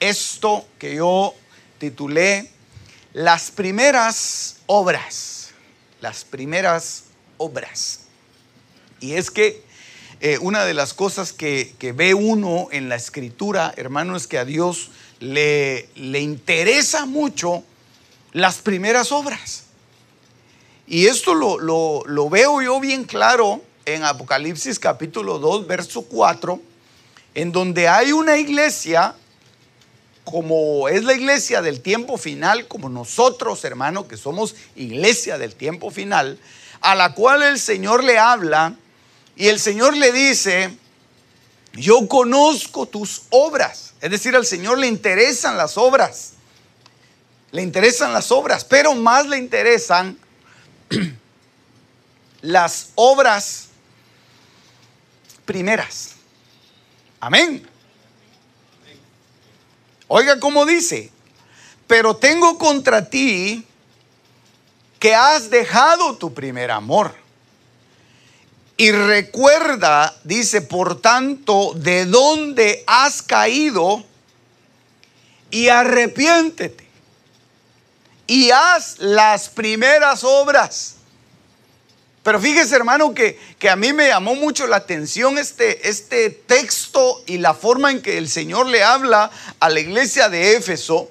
esto que yo titulé Las primeras obras. Las primeras obras. Y es que eh, una de las cosas que, ve uno en la escritura, hermano, es que a Dios le, le interesa mucho las primeras obras. Y esto lo, lo, lo veo yo bien claro en Apocalipsis capítulo 2, verso 4, en donde hay una iglesia como es la iglesia del tiempo final, como nosotros, hermano, que somos iglesia del tiempo final, a la cual el Señor le habla y el Señor le dice, yo conozco tus obras. Es decir, al Señor le interesan las obras. Le interesan las obras, pero más le interesan las obras primeras. Amén. Oiga cómo dice, pero tengo contra ti que has dejado tu primer amor. Y recuerda, dice, por tanto, de dónde has caído y arrepiéntete. Y haz las primeras obras pero fíjese, hermano, que, que, a mí me llamó mucho la atención este, este texto y la forma en que el Señor le habla a la iglesia de Éfeso,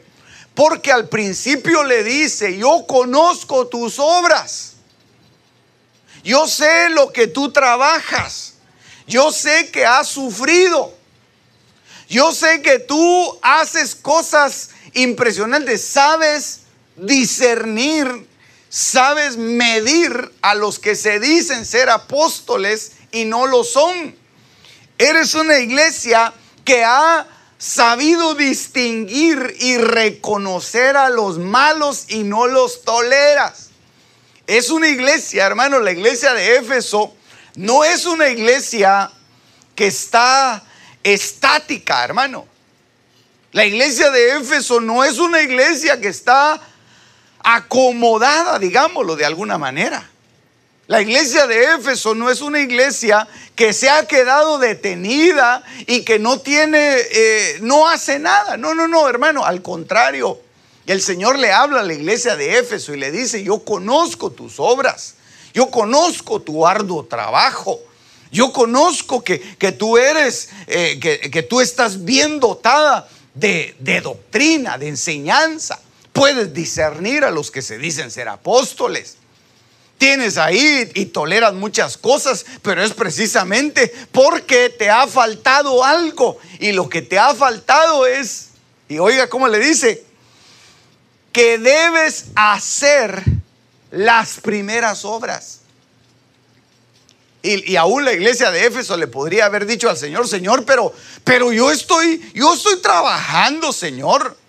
porque al principio le dice, yo conozco tus obras, yo sé lo que tú trabajas, yo sé que has sufrido, yo sé que tú haces cosas impresionantes, sabes discernir sabes medir a los que se dicen ser apóstoles y no lo son. Eres una iglesia que ha sabido distinguir y reconocer a los malos y no los toleras. Es una iglesia, hermano, la iglesia de Éfeso no es una iglesia que está estática, hermano. La iglesia de Éfeso no es una iglesia que está acomodada, digámoslo de alguna manera. La iglesia de Éfeso no es una iglesia que se ha quedado detenida y que no tiene, eh, no hace nada. No, no, no, hermano, al contrario. El Señor le habla a la iglesia de Éfeso y le dice, yo conozco tus obras, yo conozco tu arduo trabajo, yo conozco que, tú eres, eh, que, tú estás bien dotada de, de doctrina, de enseñanza puedes discernir a los que se dicen ser apóstoles. Tienes ahí y toleras muchas cosas, pero es precisamente porque te ha faltado algo. Y lo que te ha faltado es, y oiga cómo le dice, que debes hacer las primeras obras. Y, aún la iglesia de Éfeso le podría haber dicho al Señor, Señor, pero, pero yo estoy, yo estoy trabajando, Señor.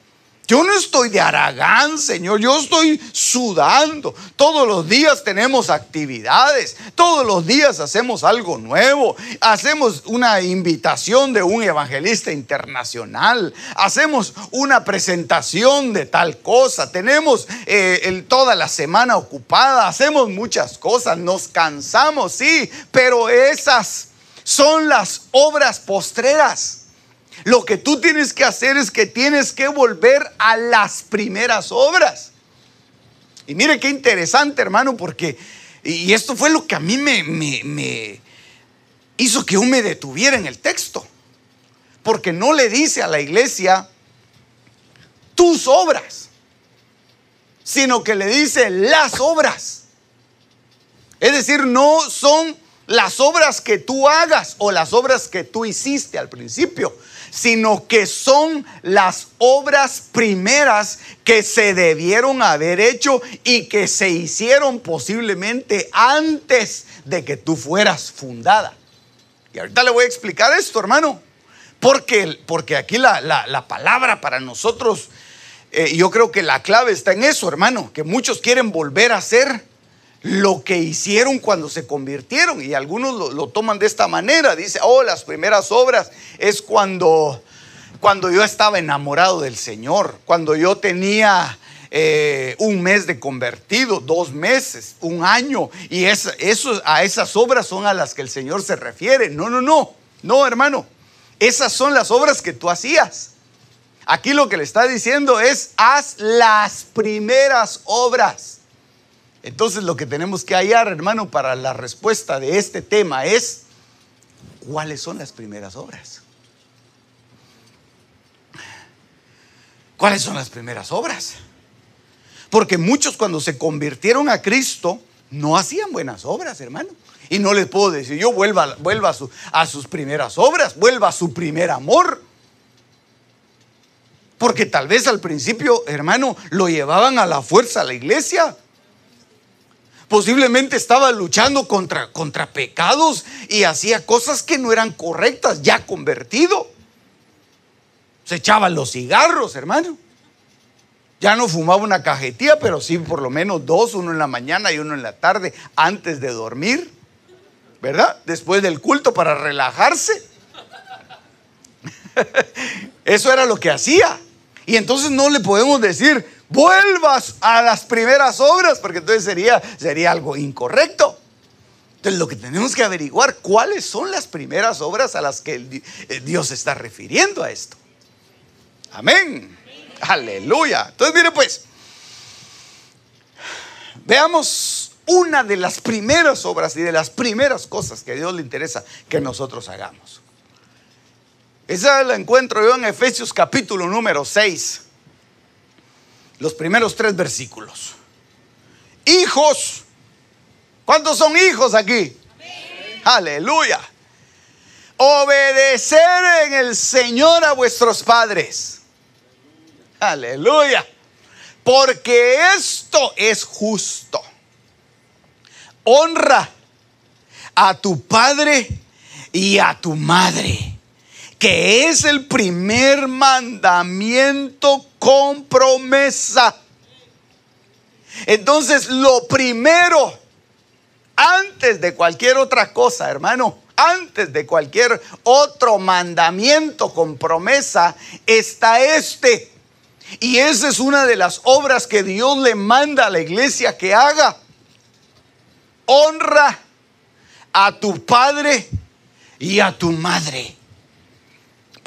Yo no estoy de Aragán, Señor, yo estoy sudando. Todos los días tenemos actividades, todos los días hacemos algo nuevo, hacemos una invitación de un evangelista internacional, hacemos una presentación de tal cosa, tenemos eh, toda la semana ocupada, hacemos muchas cosas, nos cansamos, sí, pero esas son las obras postreras. Lo que tú tienes que hacer es que tienes que volver a las primeras obras. Y mire qué interesante, hermano, porque, y esto fue lo que a mí me, me, hizo que yo me detuviera en el texto. Porque no le dice a la iglesia tus obras, sino que le dice las obras. Es decir, no son las obras que tú hagas o las obras que tú hiciste al principio, sino que son las obras primeras que se debieron haber hecho y que se hicieron posiblemente antes de que tú fueras fundada. Y ahorita le voy a explicar esto, hermano. Porque, porque aquí la, palabra para nosotros, eh, yo creo que la clave está en eso, hermano, que muchos quieren volver a ser lo que hicieron cuando se convirtieron. Y algunos lo, toman de esta manera. Dice, oh, las primeras obras es cuando, cuando yo estaba enamorado del Señor, cuando yo tenía eh, un mes de convertido, dos meses, un año. Y eso, a esas obras son a las que el Señor se refiere. No, no, no, no, hermano. Esas son las obras que tú hacías. Aquí lo que le está diciendo es, haz las primeras obras. Entonces lo que tenemos que hallar, hermano, para la respuesta de este tema es, ¿cuáles son las primeras obras? ¿Cuáles son las primeras obras? Porque muchos cuando se convirtieron a Cristo no hacían buenas obras, hermano. Y no les puedo decir, yo vuelva, a, a sus primeras obras, vuelva a su primer amor. Porque tal vez al principio, hermano, lo llevaban a la fuerza a la iglesia. Posiblemente estaba luchando contra, contra pecados y hacía cosas que no eran correctas, ya convertido. Se echaba los cigarros, hermano. Ya no fumaba una cajetilla, pero sí por lo menos dos, uno en la mañana y uno en la tarde, antes de dormir, ¿verdad? Después del culto para relajarse. Eso era lo que hacía. Y entonces no le podemos decir, vuelvas a las primeras obras, porque entonces sería, sería algo incorrecto. Entonces lo que tenemos que averiguar, ¿cuáles son las primeras obras a las que eh, Dios está refiriendo a esto? Amén. Aleluya. Entonces mire pues, veamos una de las primeras obras y de las primeras cosas que Dios le interesa que nosotros hagamos. Esa la encuentro yo en Efesios capítulo número 6 los primeros tres versículos. Hijos. ¿Cuántos son hijos aquí? Aleluya. Obedecer en el Señor a vuestros padres. Aleluya. Porque esto es justo. Honra a tu padre y a tu madre que es el primer mandamiento con promesa. Entonces, lo primero, antes de cualquier otra cosa, hermano, antes de cualquier otro mandamiento con promesa, está este. Y esa es una de las obras que Dios le manda a la iglesia que haga. Honra a tu padre y a tu madre.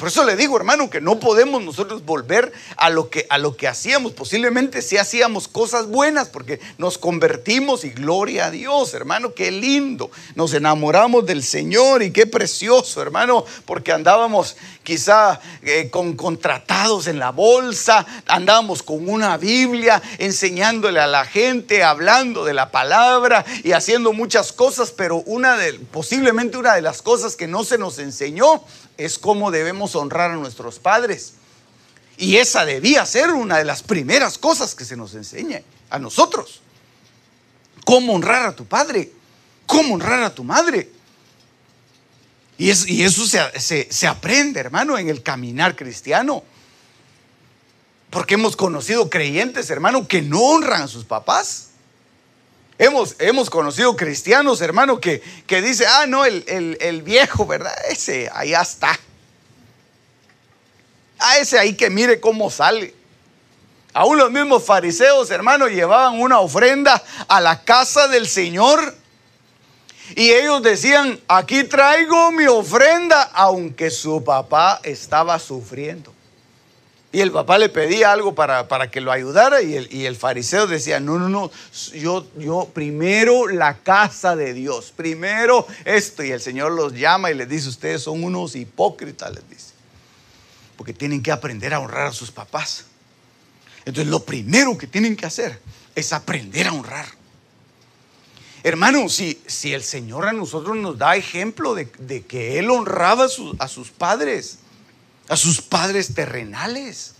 Por eso le digo, hermano, que no podemos nosotros volver a lo que, a lo que hacíamos. Posiblemente si hacíamos cosas buenas porque nos convertimos y gloria a Dios, hermano, qué lindo. Nos enamoramos del Señor y qué precioso, hermano, porque andábamos quizá eh, con contratados en la bolsa, andábamos con una Biblia enseñándole a la gente, hablando de la palabra y haciendo muchas cosas, pero una de, posiblemente una de las cosas que no se nos enseñó es cómo debemos honrar a nuestros padres. Y esa debía ser una de las primeras cosas que se nos enseña a nosotros. Cómo honrar a tu padre, cómo honrar a tu madre. Y, eso se, se aprende, hermano, en el caminar cristiano. Porque hemos conocido creyentes, hermano, que no honran a sus papás. Hemos, hemos conocido cristianos, hermano, que, que dice, ah, no, el, viejo, ¿verdad? Ese, allá está. A ese ahí que mire cómo sale. Aún los mismos fariseos, hermano, llevaban una ofrenda a la casa del Señor. Y ellos decían, aquí traigo mi ofrenda, aunque su papá estaba sufriendo. Y el papá le pedía algo para, que lo ayudara y el, y el, fariseo decía, no, no, no, yo, yo primero la casa de Dios, primero esto. Y el Señor los llama y les dice, ustedes son unos hipócritas, les dice. Porque tienen que aprender a honrar a sus papás. Entonces lo primero que tienen que hacer es aprender a honrar. Hermano, si, si el Señor a nosotros nos da ejemplo de, que Él honraba a sus padres, a sus padres terrenales.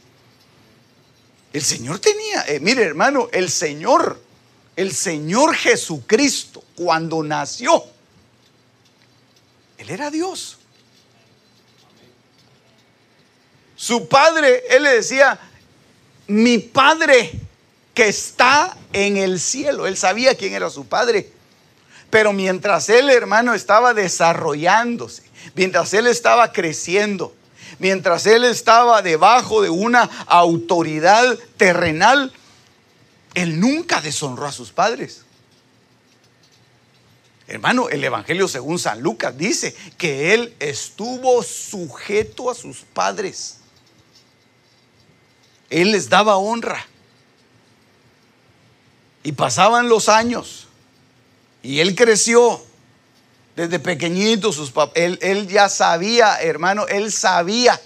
El Señor tenía, eh, mire hermano, el Señor, el Señor Jesucristo, cuando nació, Él era Dios. Su padre, Él le decía, mi padre que está en el cielo. Él sabía quién era su padre. Pero mientras él, hermano, estaba desarrollándose, mientras él estaba creciendo, mientras él estaba debajo de una autoridad terrenal, él nunca deshonró a sus padres. Hermano, el Evangelio según San Lucas dice que él estuvo sujeto a sus padres. Él les daba honra. Y pasaban los años. Y él creció. Desde pequeñito, sus él, él, ya sabía, hermano, él sabía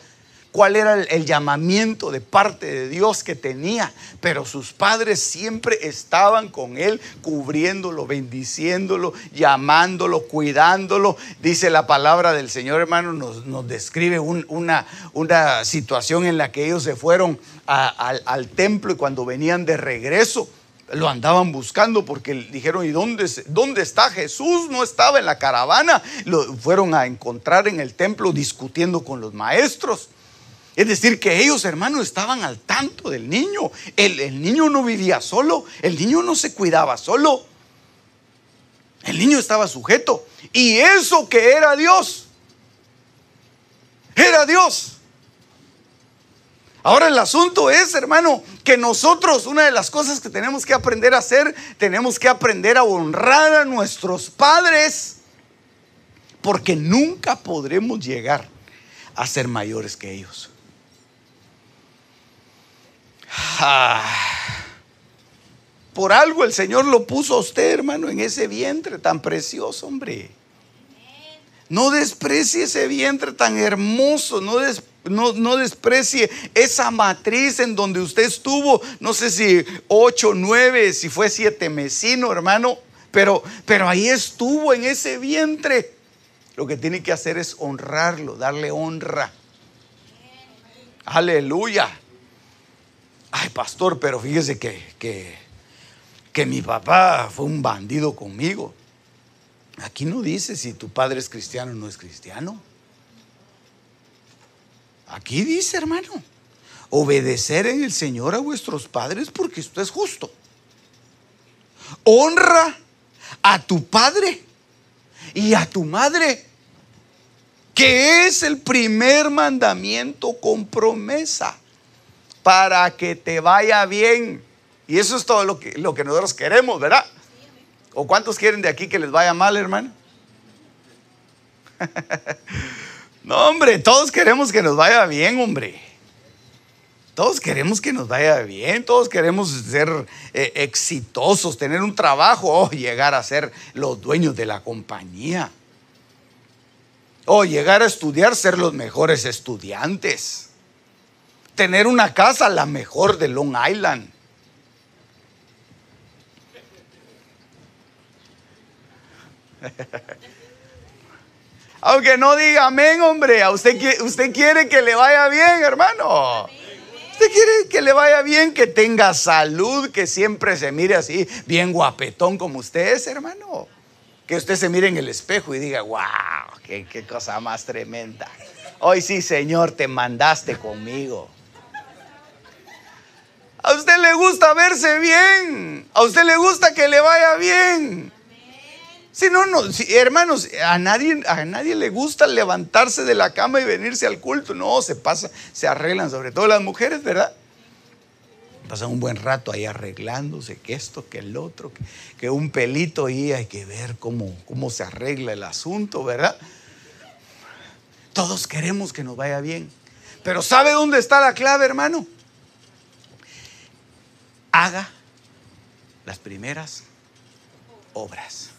cuál era el, llamamiento de parte de Dios que tenía. Pero sus padres siempre estaban con él, cubriéndolo, bendiciéndolo, llamándolo, cuidándolo. Dice la palabra del Señor, hermano, nos, nos describe un, una, una situación en la que ellos se fueron al templo y cuando venían de regreso lo andaban buscando porque dijeron, ¿y dónde, dónde está Jesús? No estaba en la caravana. Lo fueron a encontrar en el templo discutiendo con los maestros. Es decir, que ellos, hermanos, estaban al tanto del niño. El, el niño no vivía solo, el niño no se cuidaba solo. El niño estaba sujeto. Y eso que era Dios, era Dios. Ahora el asunto es, hermano, que nosotros, una de las cosas que tenemos que aprender a hacer, tenemos que aprender a honrar a nuestros padres, porque nunca podremos llegar a ser mayores que ellos. Ah, por algo el Señor lo puso a usted, hermano, en ese vientre tan precioso, hombre. No desprecie ese vientre tan hermoso, no desprecie no, desprecie esa matriz en donde usted estuvo, no sé si ocho, nueve, si fue siete mesino, hermano, pero, pero ahí estuvo en ese vientre. Lo que tiene que hacer es honrarlo, darle honra. Aleluya. Ay, pastor, pero fíjese que, que, que mi papá fue un bandido conmigo. Aquí no dice si tu padre es cristiano o no es cristiano. Aquí dice, hermano, obedecer en el Señor a vuestros padres porque esto es justo. Honra a tu padre y a tu madre, que es el primer mandamiento con promesa para que te vaya bien. Y eso es todo lo que, lo que nosotros queremos, ¿verdad? ¿O cuántos quieren de aquí que les vaya mal, hermano? No, hombre, todos queremos que nos vaya bien, hombre. Todos queremos que nos vaya bien, todos queremos ser eh, exitosos, tener un trabajo o llegar a ser los dueños de la compañía. O llegar a estudiar, ser los mejores estudiantes. Tener una casa la mejor de Long Island. Aunque no diga amén, hombre, a usted, usted quiere que le vaya bien, hermano. Usted quiere que le vaya bien, que tenga salud, que siempre se mire así, bien guapetón como usted es, hermano. Que usted se mire en el espejo y diga, wow, qué, qué cosa más tremenda. Hoy sí, Señor, te mandaste conmigo. A usted le gusta verse bien. A usted le gusta que le vaya bien. Si no, no, hermanos, a nadie, a nadie le gusta levantarse de la cama y venirse al culto. No, se pasa, se arreglan, sobre todo las mujeres, ¿verdad? Pasan un buen rato ahí arreglándose, que esto, que el otro, que, un pelito y hay que ver cómo, cómo se arregla el asunto, ¿verdad? Todos queremos que nos vaya bien. Pero ¿sabe dónde está la clave, hermano? Haga las primeras obras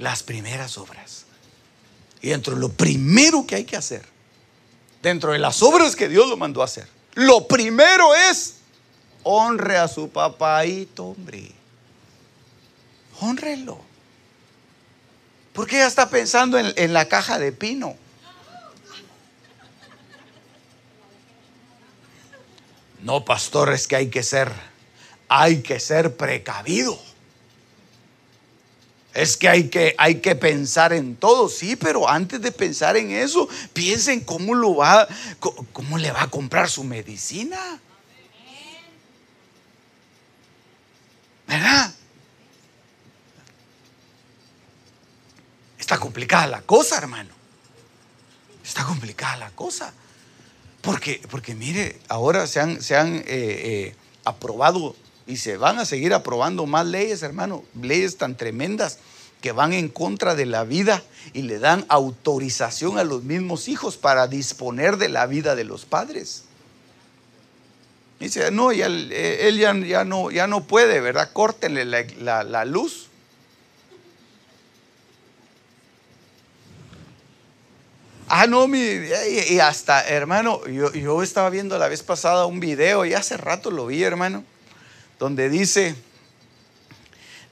las primeras obras. Y dentro de lo primero que hay que hacer, dentro de las obras que Dios lo mandó a hacer, lo primero es honre a su papaito, hombre. Honrelo. Porque ella está pensando en, en la caja de pino. No, pastores, que hay que ser. Hay que ser precavido. Es que hay, que hay que pensar en todo, sí, pero antes de pensar en eso, piensen cómo lo va, cómo le va a comprar su medicina. ¿Verdad? Está complicada la cosa, hermano. Está complicada la cosa. Porque, porque mire, ahora se han, se han eh, eh, aprobado y se van a seguir aprobando más leyes, hermano, leyes tan tremendas que van en contra de la vida y le dan autorización a los mismos hijos para disponer de la vida de los padres. Dice, no, él, ya, no, ya no puede, ¿verdad? Córtenle la, luz. Ah, no, mi, y hasta, hermano, yo, yo estaba viendo la vez pasada un video, y hace rato lo vi, hermano, donde dice,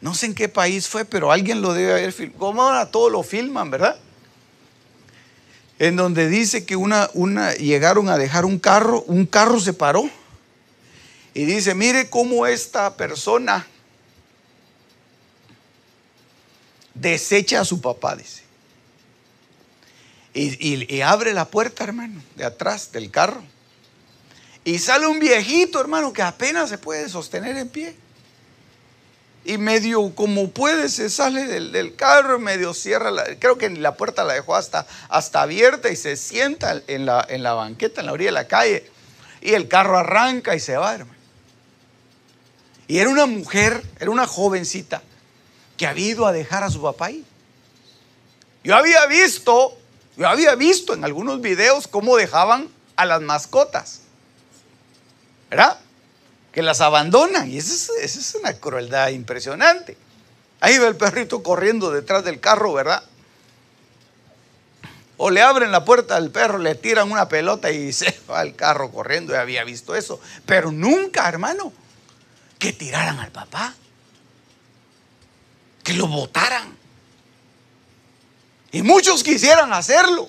no sé en qué país fue, pero alguien lo debe haber filmado. Como ahora todo lo filman, ¿verdad? En donde dice que una, una, llegaron a dejar un carro, un carro se paró y dice, mire cómo esta persona desecha a su papá, dice. Y, y, abre la puerta, hermano, de atrás del carro. Y sale un viejito, hermano, que apenas se puede sostener en pie. Y medio como puede se sale del, carro, medio cierra, la, creo que la puerta la dejó hasta, hasta abierta y se sienta en la, en la banqueta, en la orilla de la calle. Y el carro arranca y se va, hermano. Y era una mujer, era una jovencita que había ido a dejar a su papá ahí. Yo había visto, yo había visto en algunos videos cómo dejaban a las mascotas. ¿Verdad? Que las abandonan. Y esa es, una crueldad impresionante. Ahí va el perrito corriendo detrás del carro, ¿verdad? O le abren la puerta al perro, le tiran una pelota y se va al carro corriendo. Yo había visto eso. Pero nunca, hermano, que tiraran al papá, que lo votaran. Y muchos quisieran hacerlo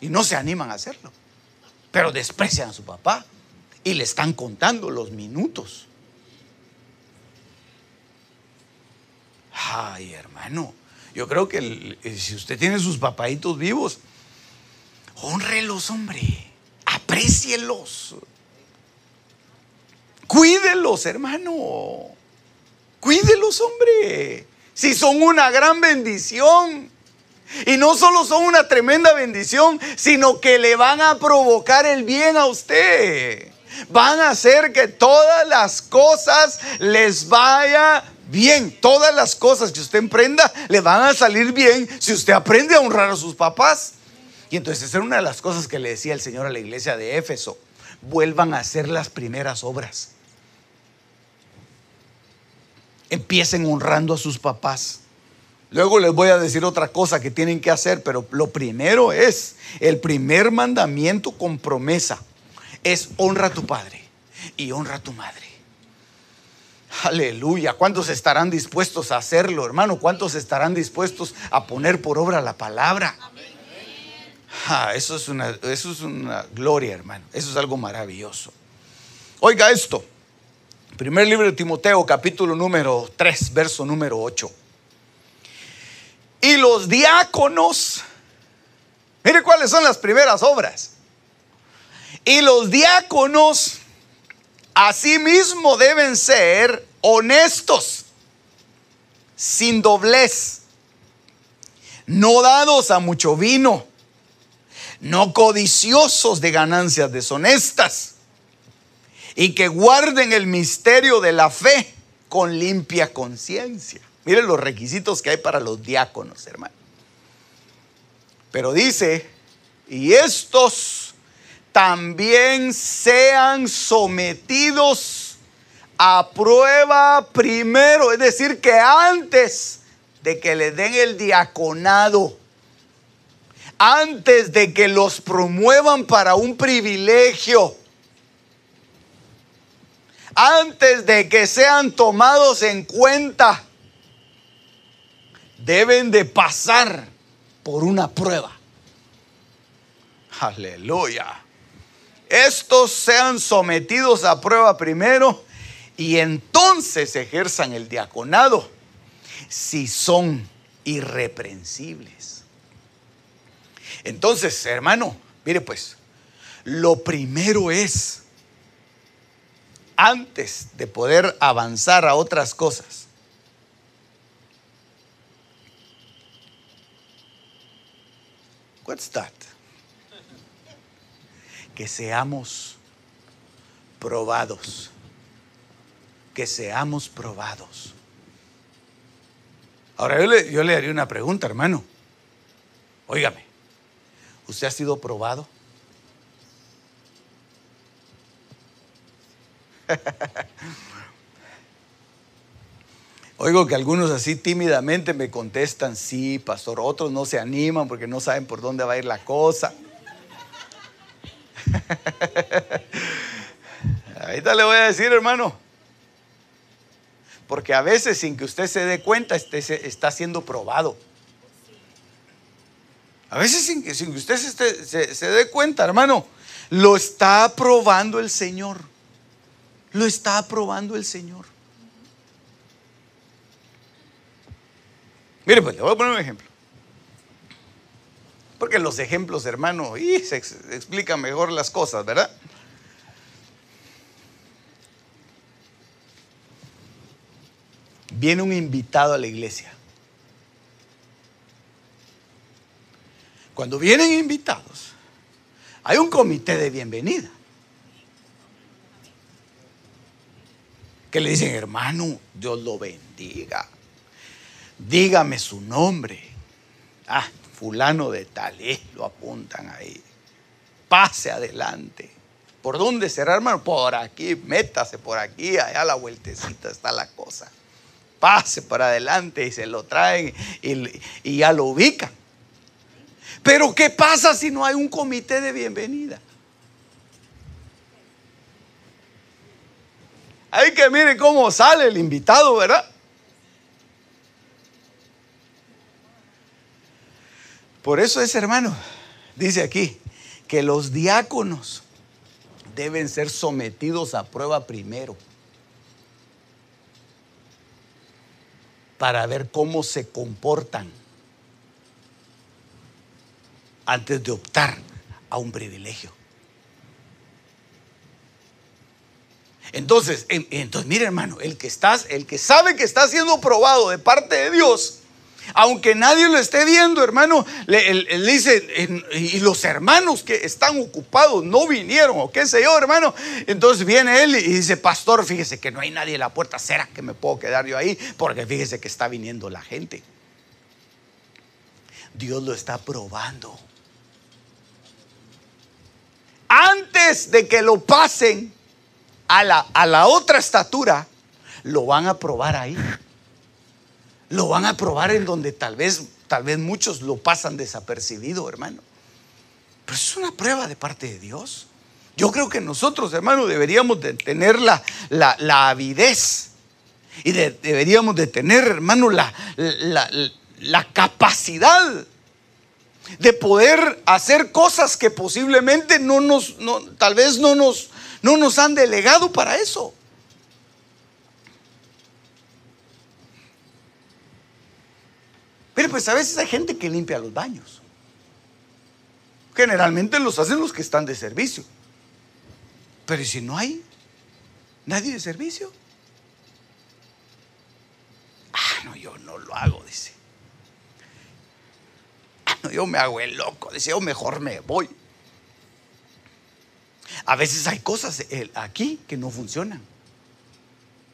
y no se animan a hacerlo, pero desprecian a su papá y le están contando los minutos. Ay, hermano, yo creo que si usted tiene sus papaitos vivos, honrelos, hombre, aprécielos. Cuídelos, hermano. Cuídelos, hombre. Si son una gran bendición. Y no solo son una tremenda bendición, sino que le van a provocar el bien a usted. Van a hacer que todas las cosas les vaya bien. Todas las cosas que usted emprenda le van a salir bien si usted aprende a honrar a sus papás. Y entonces esa era una de las cosas que le decía el Señor a la iglesia de Éfeso. Vuelvan a hacer las primeras obras empiecen honrando a sus papás. Luego les voy a decir otra cosa que tienen que hacer, pero lo primero es, el primer mandamiento con promesa es honra a tu padre y honra a tu madre. Aleluya. ¿Cuántos estarán dispuestos a hacerlo, hermano? ¿Cuántos estarán dispuestos a poner por obra la palabra? Ah, eso, es una, eso es una gloria, hermano. Eso es algo maravilloso. Oiga esto. Primer libro de Timoteo, capítulo número 3, verso número 8. Y los diáconos, mire cuáles son las primeras obras. Y los diáconos asimismo deben ser honestos, sin doblez, no dados a mucho vino, no codiciosos de ganancias deshonestas y que guarden el misterio de la fe con limpia conciencia. Miren los requisitos que hay para los diáconos, hermano. Pero dice, y estos también sean sometidos a prueba primero, es decir, que antes de que le den el diaconado, antes de que los promuevan para un privilegio, antes de que sean tomados en cuenta, deben de pasar por una prueba. Aleluya. Estos sean sometidos a prueba primero y entonces ejerzan el diaconado si son irreprensibles. Entonces, hermano, mire pues, lo primero es, antes de poder avanzar a otras cosas, what's that? Que seamos probados, que seamos probados. Ahora yo le, yo le haría una pregunta, hermano. Óigame, ¿usted ha sido probado? Oigo que algunos así tímidamente me contestan, sí, pastor, otros no se animan porque no saben por dónde va a ir la cosa. Ahorita le voy a decir, hermano, porque a veces sin que usted se dé cuenta este, está siendo probado. A veces sin que, usted se, dé cuenta, hermano, lo está probando el Señor. Lo está aprobando el Señor. Mire, pues le voy a poner un ejemplo. Porque los ejemplos, hermano, y se explican mejor las cosas, ¿verdad? Viene un invitado a la iglesia. Cuando vienen invitados, hay un comité de bienvenida. Que le dicen, hermano, Dios lo bendiga dígame su nombre. Ah, fulano de tal, eh, lo apuntan ahí. Pase adelante. ¿Por dónde será, hermano? Por aquí, métase por aquí, allá la vueltecita está la cosa. Pase para adelante y se lo traen y, y ya lo ubican. Pero ¿qué pasa si no hay un comité de bienvenida? Hay que mire cómo sale el invitado, ¿verdad? Por eso es, hermano, dice aquí, que los diáconos deben ser sometidos a prueba primero para ver cómo se comportan antes de optar a un privilegio. Entonces, entonces mire hermano, el que estás, el que sabe que está siendo probado de parte de Dios, aunque nadie lo esté viendo, hermano, le, dice, y los hermanos que están ocupados no vinieron, o qué sé yo, hermano. Entonces viene él y dice, pastor, fíjese que no hay nadie en la puerta, ¿será que me puedo quedar yo ahí? Porque fíjese que está viniendo la gente. Dios lo está probando. Antes de que lo pasen a la, a la otra estatura, lo van a probar ahí lo van a probar en donde tal vez, tal vez muchos lo pasan desapercibido, hermano. Pero es una prueba de parte de Dios. Yo creo que nosotros, hermano, deberíamos de tener la, la, avidez y deberíamos de tener, hermano, la, la, capacidad de poder hacer cosas que posiblemente no nos, no, tal vez no nos, no nos han delegado para eso. Pero pues a veces hay gente que limpia los baños. Generalmente los hacen los que están de servicio. Pero si no hay nadie de servicio? Ah, no, yo no lo hago, dice. Ah, no, yo me hago el loco, dice, yo mejor me voy. A veces hay cosas eh, aquí que no funcionan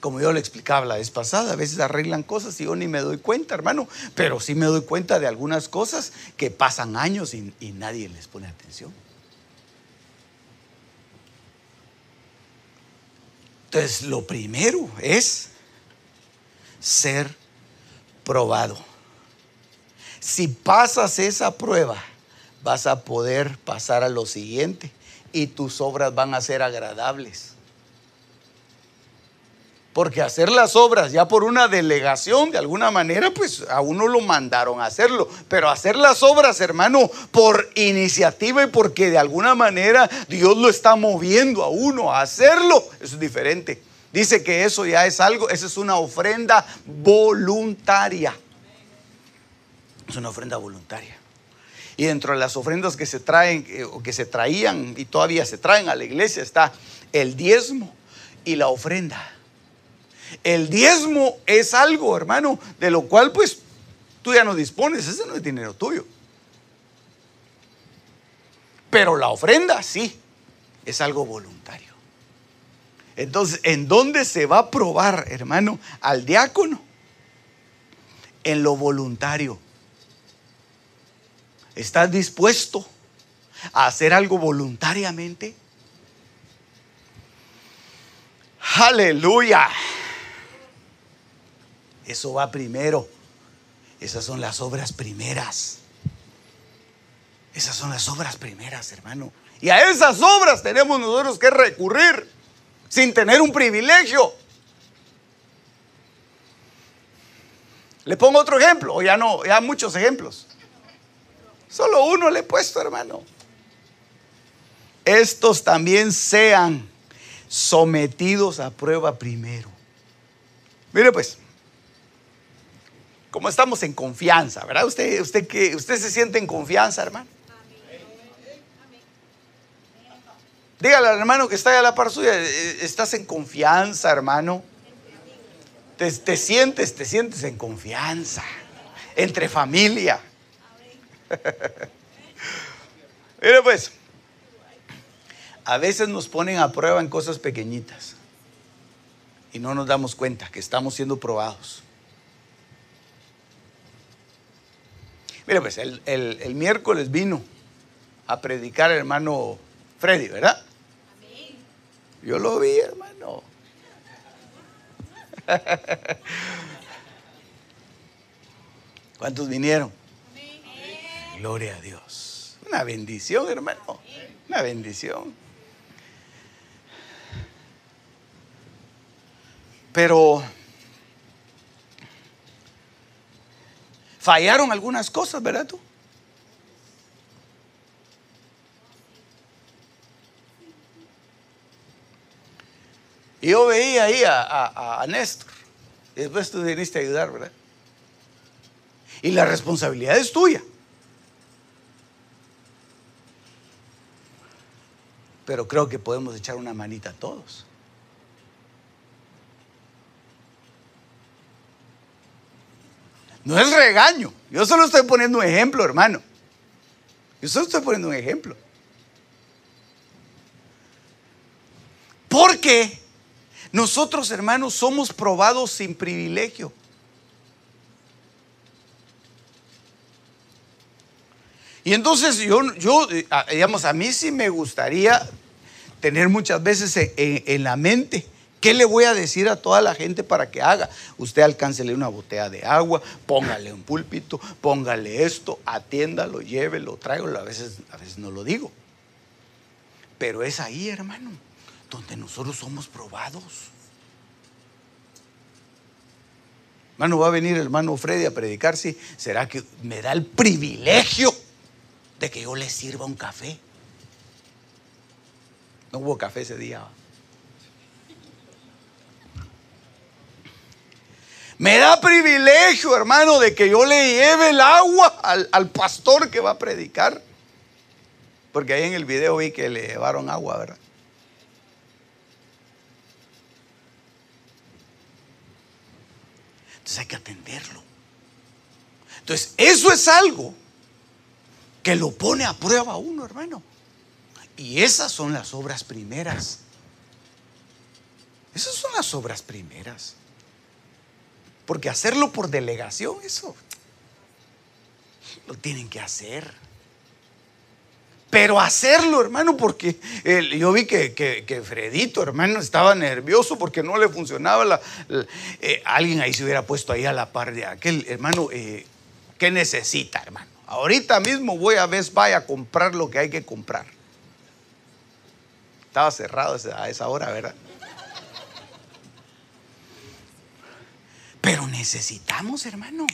como yo le explicaba la vez pasada, a veces arreglan cosas y yo ni me doy cuenta, hermano, pero sí me doy cuenta de algunas cosas que pasan años y, nadie les pone atención. Entonces, lo primero es ser probado. Si pasas esa prueba, vas a poder pasar a lo siguiente y tus obras van a ser agradables. Porque hacer las obras ya por una delegación, de alguna manera, pues a uno lo mandaron a hacerlo. Pero hacer las obras, hermano, por iniciativa y porque de alguna manera Dios lo está moviendo a uno a hacerlo, eso es diferente. Dice que eso ya es algo, esa es una ofrenda voluntaria. Es una ofrenda voluntaria. Y dentro de las ofrendas que se traen eh, o que se traían y todavía se traen a la iglesia está el diezmo y la ofrenda. El diezmo es algo, hermano, de lo cual pues tú ya no dispones, ese no es dinero tuyo. Pero la ofrenda sí, es algo voluntario. Entonces, ¿en dónde se va a probar, hermano, al diácono? En lo voluntario. ¿Estás dispuesto a hacer algo voluntariamente? Aleluya. Eso va primero. Esas son las obras primeras. Esas son las obras primeras, hermano. Y a esas obras tenemos nosotros que recurrir sin tener un privilegio. Le pongo otro ejemplo, o ya no, ya muchos ejemplos. Solo uno le he puesto, hermano. Estos también sean sometidos a prueba primero. Mire pues, como estamos en confianza, ¿verdad? ¿Usted, usted, que, usted se siente en confianza, hermano? Dígale al hermano que está allá a la par suya, eh, estás en confianza, hermano. Te, te sientes, te sientes en confianza. Entre familia. Mire pues, a veces nos ponen a prueba en cosas pequeñitas y no nos damos cuenta que estamos siendo probados. Mire, pues el, miércoles vino a predicar el hermano Freddy, ¿verdad? Yo lo vi, hermano. ¿Cuántos vinieron? Gloria a Dios. Una bendición, hermano. Una bendición. Pero fallaron algunas cosas, ¿verdad tú? Y yo veía ahí a, a, Néstor. Y después tú viniste a ayudar, ¿verdad? Y la responsabilidad es tuya. Pero creo que podemos echar una manita a todos. No es regaño. Yo solo estoy poniendo un ejemplo, hermano. Yo solo estoy poniendo un ejemplo. Porque nosotros, hermanos, somos probados sin privilegio. Y entonces yo, yo, eh, digamos, a mí sí me gustaría tener muchas veces en, en la mente ¿Qué le voy a decir a toda la gente para que haga? Usted alcáncele una botella de agua, póngale un púlpito, póngale esto, atiéndalo, llévelo, tráigalo. A veces, a veces no lo digo. Pero es ahí, hermano, donde nosotros somos probados. Hermano, va a venir el hermano Freddy a predicar, sí. ¿Será que me da el privilegio de que yo le sirva un café? No hubo café ese día. Me da privilegio, hermano, de que yo le lleve el agua al, pastor que va a predicar. Porque ahí en el video vi que le llevaron agua, ¿verdad? Entonces hay que atenderlo. Entonces, eso es algo que lo pone a prueba uno, hermano. Y esas son las obras primeras. Esas son las obras primeras. Porque hacerlo por delegación, eso lo tienen que hacer. Pero hacerlo, hermano, porque yo vi que, Fredito, hermano, estaba nervioso porque no le funcionaba la, eh, alguien ahí se hubiera puesto ahí a la par de aquel, hermano, eh, ¿qué necesita, hermano? Ahorita mismo voy a Best Buy a comprar lo que hay que comprar. Estaba cerrado a esa hora, ¿verdad? Necesitamos, hermano.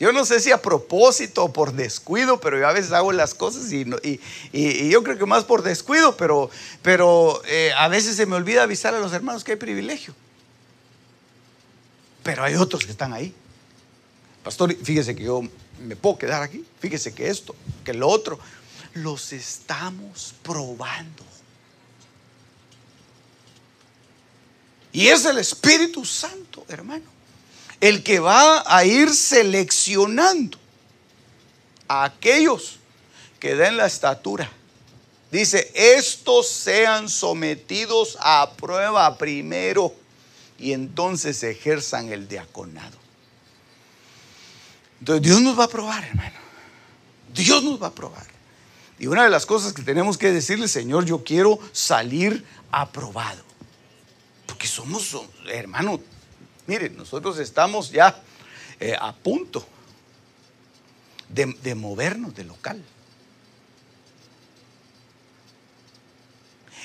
Yo no sé si a propósito o por descuido, pero yo a veces hago las cosas y, yo creo que más por descuido, pero, pero eh, a veces se me olvida avisar a los hermanos que hay privilegio. Pero hay otros que están ahí. Pastor, fíjese que yo me puedo quedar aquí, fíjese que esto, que lo otro, los estamos probando. Y es el Espíritu Santo, hermano el que va a ir seleccionando a aquellos que den la estatura. Dice, estos sean sometidos a prueba primero y entonces ejerzan el diaconado. Entonces Dios nos va a probar, hermano. Dios nos va a probar. Y una de las cosas que tenemos que decirle, Señor, yo quiero salir aprobado. Porque somos, hermano, Miren, nosotros estamos ya eh, a punto de, movernos de local.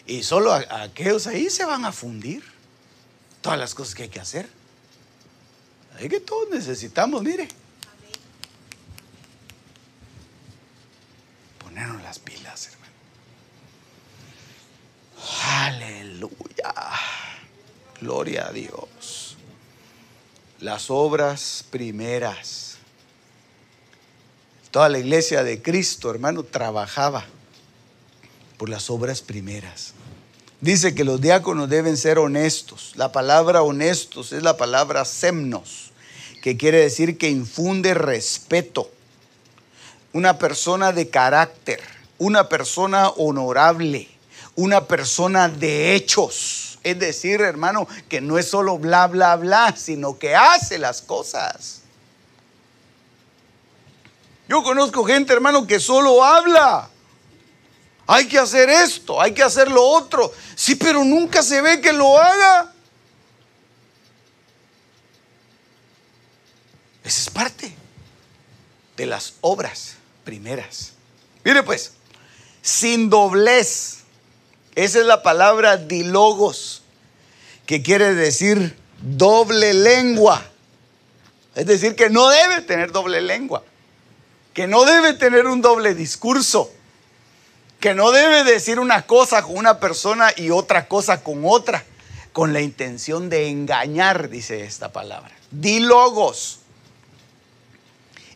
Y solo aquellos ahí se van a fundir todas las cosas que hay que hacer. Hay que todos necesitamos, mire. Ponernos las pilas, hermano. Aleluya. Gloria a Dios las obras primeras. Toda la iglesia de Cristo, hermano, trabajaba por las obras primeras. Dice que los diáconos deben ser honestos. La palabra honestos es la palabra semnos, que quiere decir que infunde respeto. Una persona de carácter, una persona honorable, una persona de hechos es decir, hermano, que no es solo bla, bla, bla, sino que hace las cosas. Yo conozco gente, hermano, que solo habla. Hay que hacer esto, hay que hacer lo otro. Sí, pero nunca se ve que lo haga. Esa es parte de las obras primeras. Mire pues, sin doblez esa es la palabra dilogos, que quiere decir doble lengua. Es decir, que no debe tener doble lengua, que no debe tener un doble discurso, que no debe decir una cosa con una persona y otra cosa con otra, con la intención de engañar, dice esta palabra. Dilogos.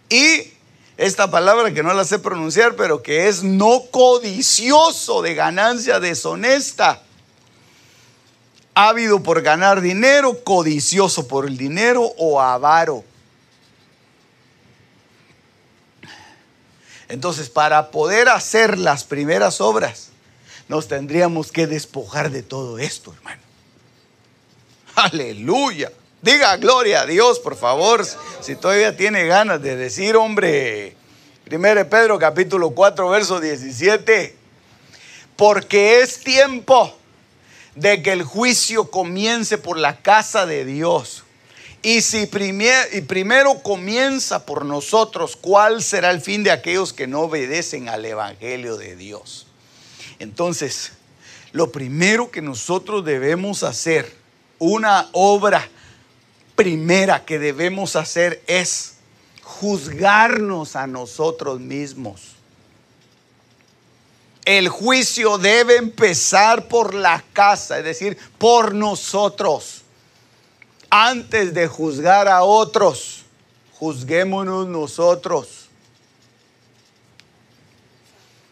Y esta palabra que no la sé pronunciar, pero que es no codicioso de ganancia deshonesta. Ávido por ganar dinero, codicioso por el dinero o avaro. Entonces, para poder hacer las primeras obras, nos tendríamos que despojar de todo esto, hermano. Aleluya. Diga gloria a Dios, por favor, si todavía tiene ganas de decir, hombre. Primero Pedro capítulo 4, verso 17. Porque es tiempo de que el juicio comience por la casa de Dios. Y si y primero comienza por nosotros, ¿cuál será el fin de aquellos que no obedecen al Evangelio de Dios? Entonces, lo primero que nosotros debemos hacer, una obra primera que debemos hacer es juzgarnos a nosotros mismos. El juicio debe empezar por la casa, es decir, por nosotros. Antes de juzgar a otros, juzguémonos nosotros.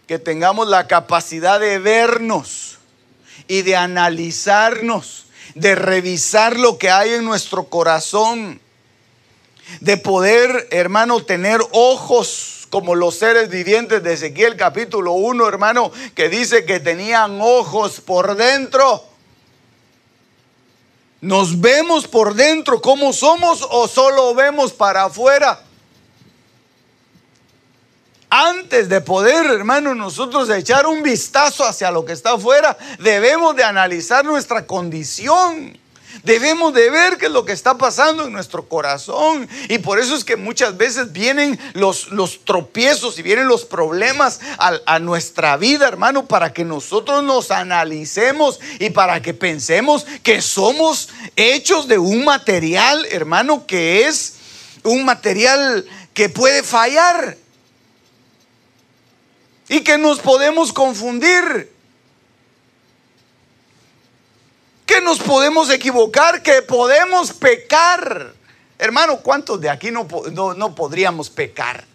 Que tengamos la capacidad de vernos y de analizarnos de revisar lo que hay en nuestro corazón, de poder, hermano, tener ojos como los seres vivientes de Ezequiel capítulo 1, hermano, que dice que tenían ojos por dentro. ¿Nos vemos por dentro como somos o solo vemos para afuera? Antes de poder, hermano, nosotros echar un vistazo hacia lo que está afuera, debemos de analizar nuestra condición. Debemos de ver qué es lo que está pasando en nuestro corazón. Y por eso es que muchas veces vienen los, los tropiezos y vienen los problemas a, a nuestra vida, hermano, para que nosotros nos analicemos y para que pensemos que somos hechos de un material, hermano, que es un material que puede fallar y que nos podemos confundir. Que nos podemos equivocar, que podemos pecar. Hermano, ¿cuántos de aquí no, no, podríamos pecar?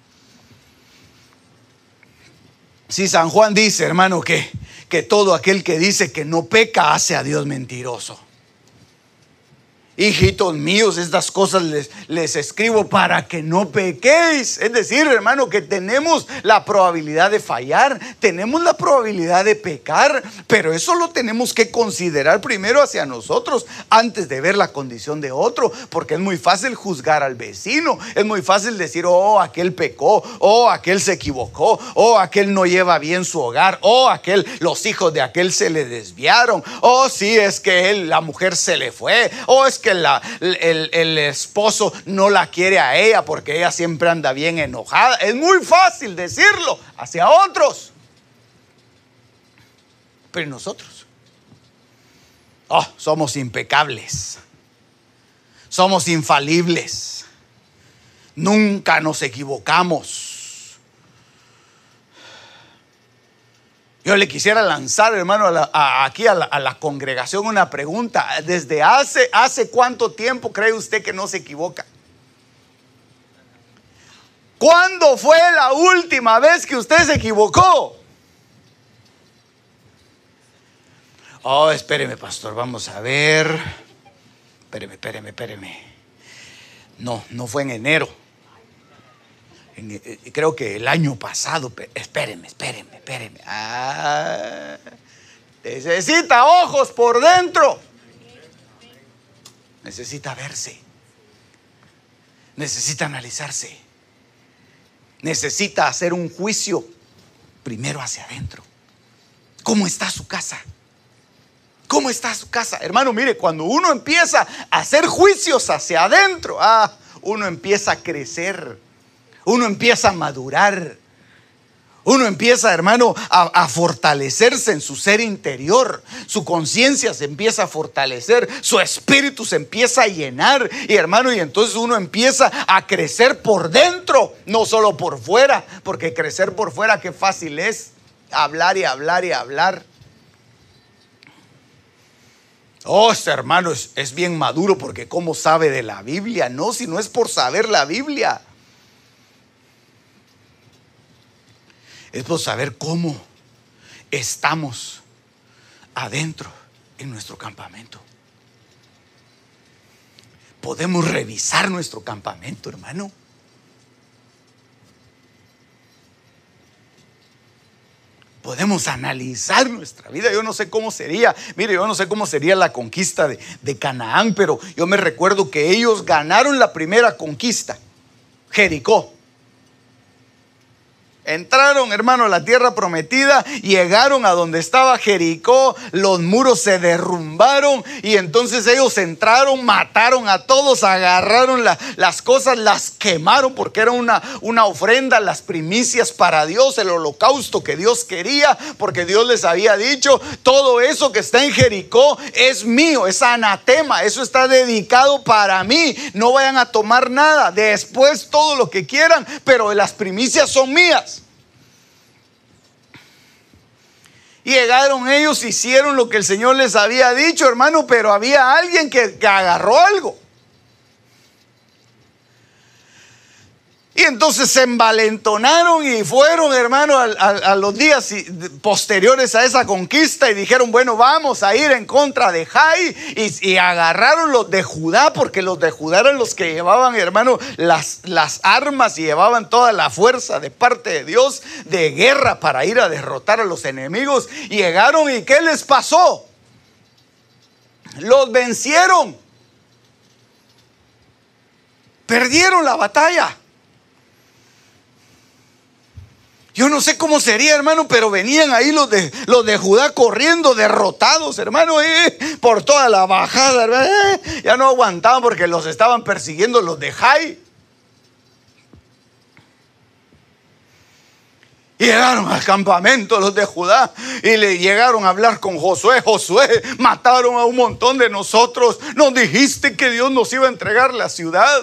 Si San Juan dice, hermano, que, que todo aquel que dice que no peca hace a Dios mentiroso. Hijitos míos, estas cosas les, les, escribo para que no pequéis. Es decir, hermano, que tenemos la probabilidad de fallar, tenemos la probabilidad de pecar, pero eso lo tenemos que considerar primero hacia nosotros antes de ver la condición de otro, porque es muy fácil juzgar al vecino, es muy fácil decir, oh, aquel pecó, oh, aquel se equivocó, oh, aquel no lleva bien su hogar, oh, aquel, los hijos de aquel se le desviaron, oh, sí, es que él, la mujer se le fue, oh, es el, el esposo no la quiere a ella porque ella siempre anda bien enojada. Es muy fácil decirlo hacia otros. Pero nosotros, oh, somos impecables. Somos infalibles. Nunca nos equivocamos. Yo le quisiera lanzar, hermano, aquí a la, congregación una pregunta. ¿Desde hace, hace cuánto tiempo cree usted que no se equivoca? ¿Cuándo fue la última vez que usted se equivocó? Oh, espéreme, pastor, vamos a ver. Espéreme, espéreme, espéreme. No, no fue en enero. Eh, creo que el año pasado, espérenme, espérenme, espérenme. Ah, necesita ojos por dentro. Necesita verse. Necesita analizarse. Necesita hacer un juicio primero hacia adentro. ¿Cómo está su casa? ¿Cómo está su casa? Hermano, mire, cuando uno empieza a hacer juicios hacia adentro, ah, uno empieza a crecer uno empieza a madurar. Uno empieza, hermano, a, fortalecerse en su ser interior. Su conciencia se empieza a fortalecer. Su espíritu se empieza a llenar. Y hermano, y entonces uno empieza a crecer por dentro, no solo por fuera. Porque crecer por fuera, qué fácil es. Hablar y hablar y hablar. Oh, este hermano es, es bien maduro porque cómo sabe de la Biblia. No, si no es por saber la Biblia. Es por saber cómo estamos adentro en nuestro campamento. Podemos revisar nuestro campamento, hermano. podemos analizar nuestra vida. Yo no sé cómo sería, mire, yo no sé cómo sería la conquista de, de, Canaán, pero yo me recuerdo que ellos ganaron la primera conquista, Jericó. Entraron, hermano, a la tierra prometida, llegaron a donde estaba Jericó, los muros se derrumbaron y entonces ellos entraron, mataron a todos, agarraron las cosas, las quemaron porque era una, una ofrenda, las primicias para Dios, el holocausto que Dios quería, porque Dios les había dicho, todo eso que está en Jericó es mío, es anatema, eso está dedicado para mí, no vayan a tomar nada, después todo lo que quieran, pero las primicias son mías. Y llegaron ellos, hicieron lo que el Señor les había dicho, hermano, pero había alguien que, agarró algo. Y entonces se envalentonaron y fueron, hermano, a, los días posteriores a esa conquista y dijeron, bueno, vamos a ir en contra de Jai. Y, agarraron los de Judá, porque los de Judá eran los que llevaban, hermano, las, armas y llevaban toda la fuerza de parte de Dios de guerra para ir a derrotar a los enemigos. Llegaron y ¿qué les pasó? Los vencieron. Perdieron la batalla. Yo no sé cómo sería, hermano, pero venían ahí los de, los de Judá corriendo, derrotados, hermano, eh, por toda la bajada, eh, ya no aguantaban porque los estaban persiguiendo los de Jai. Llegaron al campamento los de Judá y le llegaron a hablar con Josué. Josué, mataron a un montón de nosotros. Nos dijiste que Dios nos iba a entregar la ciudad.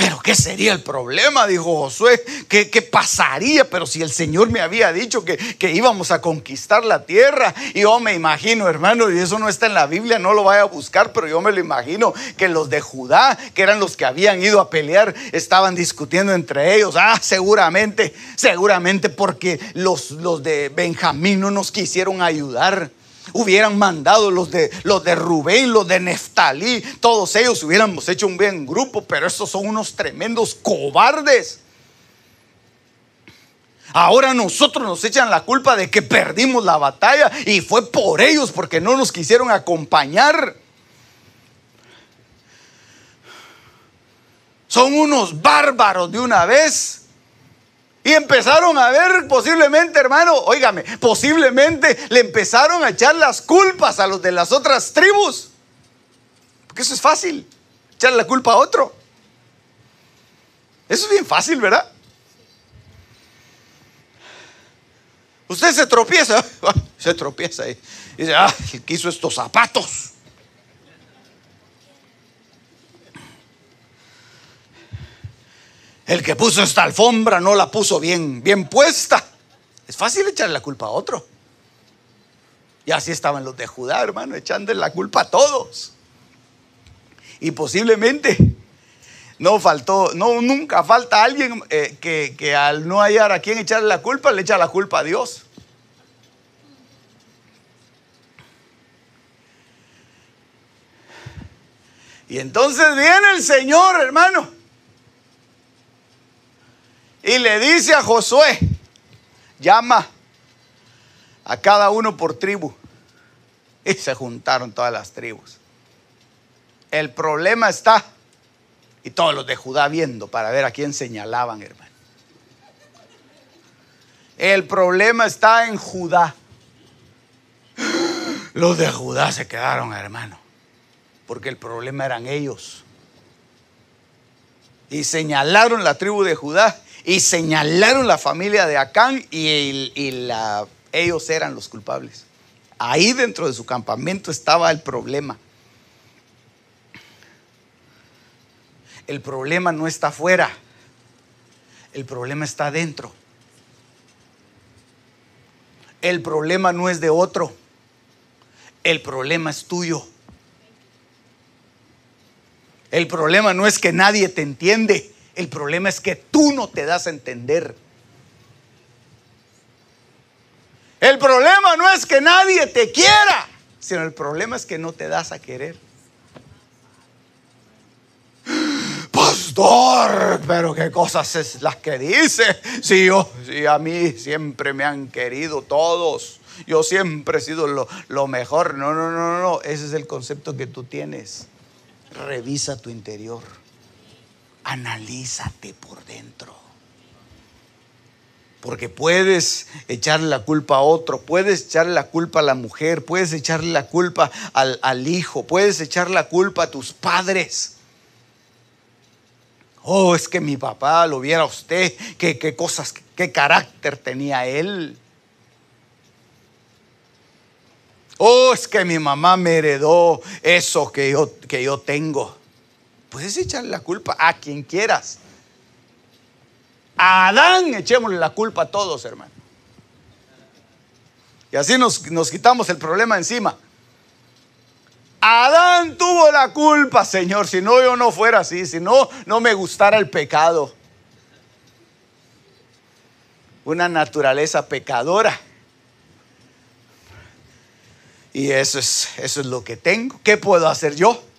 Pero ¿qué sería el problema? Dijo Josué. ¿Qué, pasaría? Pero si el Señor me había dicho que, que, íbamos a conquistar la tierra. Y yo me imagino, hermano, y eso no está en la Biblia, no lo vaya a buscar, pero yo me lo imagino que los de Judá, que eran los que habían ido a pelear, estaban discutiendo entre ellos. Ah, seguramente, seguramente porque los, los de Benjamín no nos quisieron ayudar hubieran mandado los de, los de Rubén, los de Neftalí, todos ellos hubiéramos hecho un buen grupo, pero estos son unos tremendos cobardes. Ahora nosotros nos echan la culpa de que perdimos la batalla y fue por ellos porque no nos quisieron acompañar. Son unos bárbaros de una vez. Y empezaron a ver posiblemente, hermano, óigame, posiblemente le empezaron a echar las culpas a los de las otras tribus. Porque eso es fácil, echarle la culpa a otro. Eso es bien fácil, ¿verdad? Usted se tropieza, se tropieza y dice, ah, que hizo estos zapatos. El que puso esta alfombra no la puso bien, bien puesta. Es fácil echarle la culpa a otro. Y así estaban los de Judá, hermano, echando la culpa a todos. Y posiblemente no faltó, no, nunca falta alguien eh, que, que al no hallar a quien echarle la culpa, le echa la culpa a Dios. Y entonces viene el Señor, hermano y le dice a Josué, llama a cada uno por tribu. Y se juntaron todas las tribus. El problema está, y todos los de Judá viendo para ver a quién señalaban, hermano. El problema está en Judá. Los de Judá se quedaron, hermano, porque el problema eran ellos. Y señalaron la tribu de Judá y señalaron la familia de Acán y, ellos eran los culpables. Ahí dentro de su campamento estaba el problema. El problema no está afuera, el problema está dentro. El problema no es de otro, el problema es tuyo. El problema no es que nadie te entiende, el problema es que tú no te das a entender. El problema no es que nadie te quiera, sino el problema es que no te das a querer. Pastor, pero qué cosas es las que dice. Si yo, a mí siempre me han querido todos. Yo siempre he sido lo, lo mejor. No, no, no, no. Ese es el concepto que tú tienes. Revisa tu interior analízate por dentro. Porque puedes echarle la culpa a otro, puedes echarle la culpa a la mujer, puedes echarle la culpa al, hijo, puedes echar la culpa a tus padres. Oh, es que mi papá lo viera usted, qué, qué cosas, qué carácter tenía él. Oh, es que mi mamá me heredó eso que yo, que yo tengo. Puedes echarle la culpa a quien quieras. A Adán echémosle la culpa a todos, hermano. Y así nos, nos quitamos el problema encima. Adán tuvo la culpa, Señor. Si no, yo no fuera así. Si no, no me gustara el pecado. Una naturaleza pecadora. Y eso es, eso es lo que tengo. ¿Qué puedo hacer yo?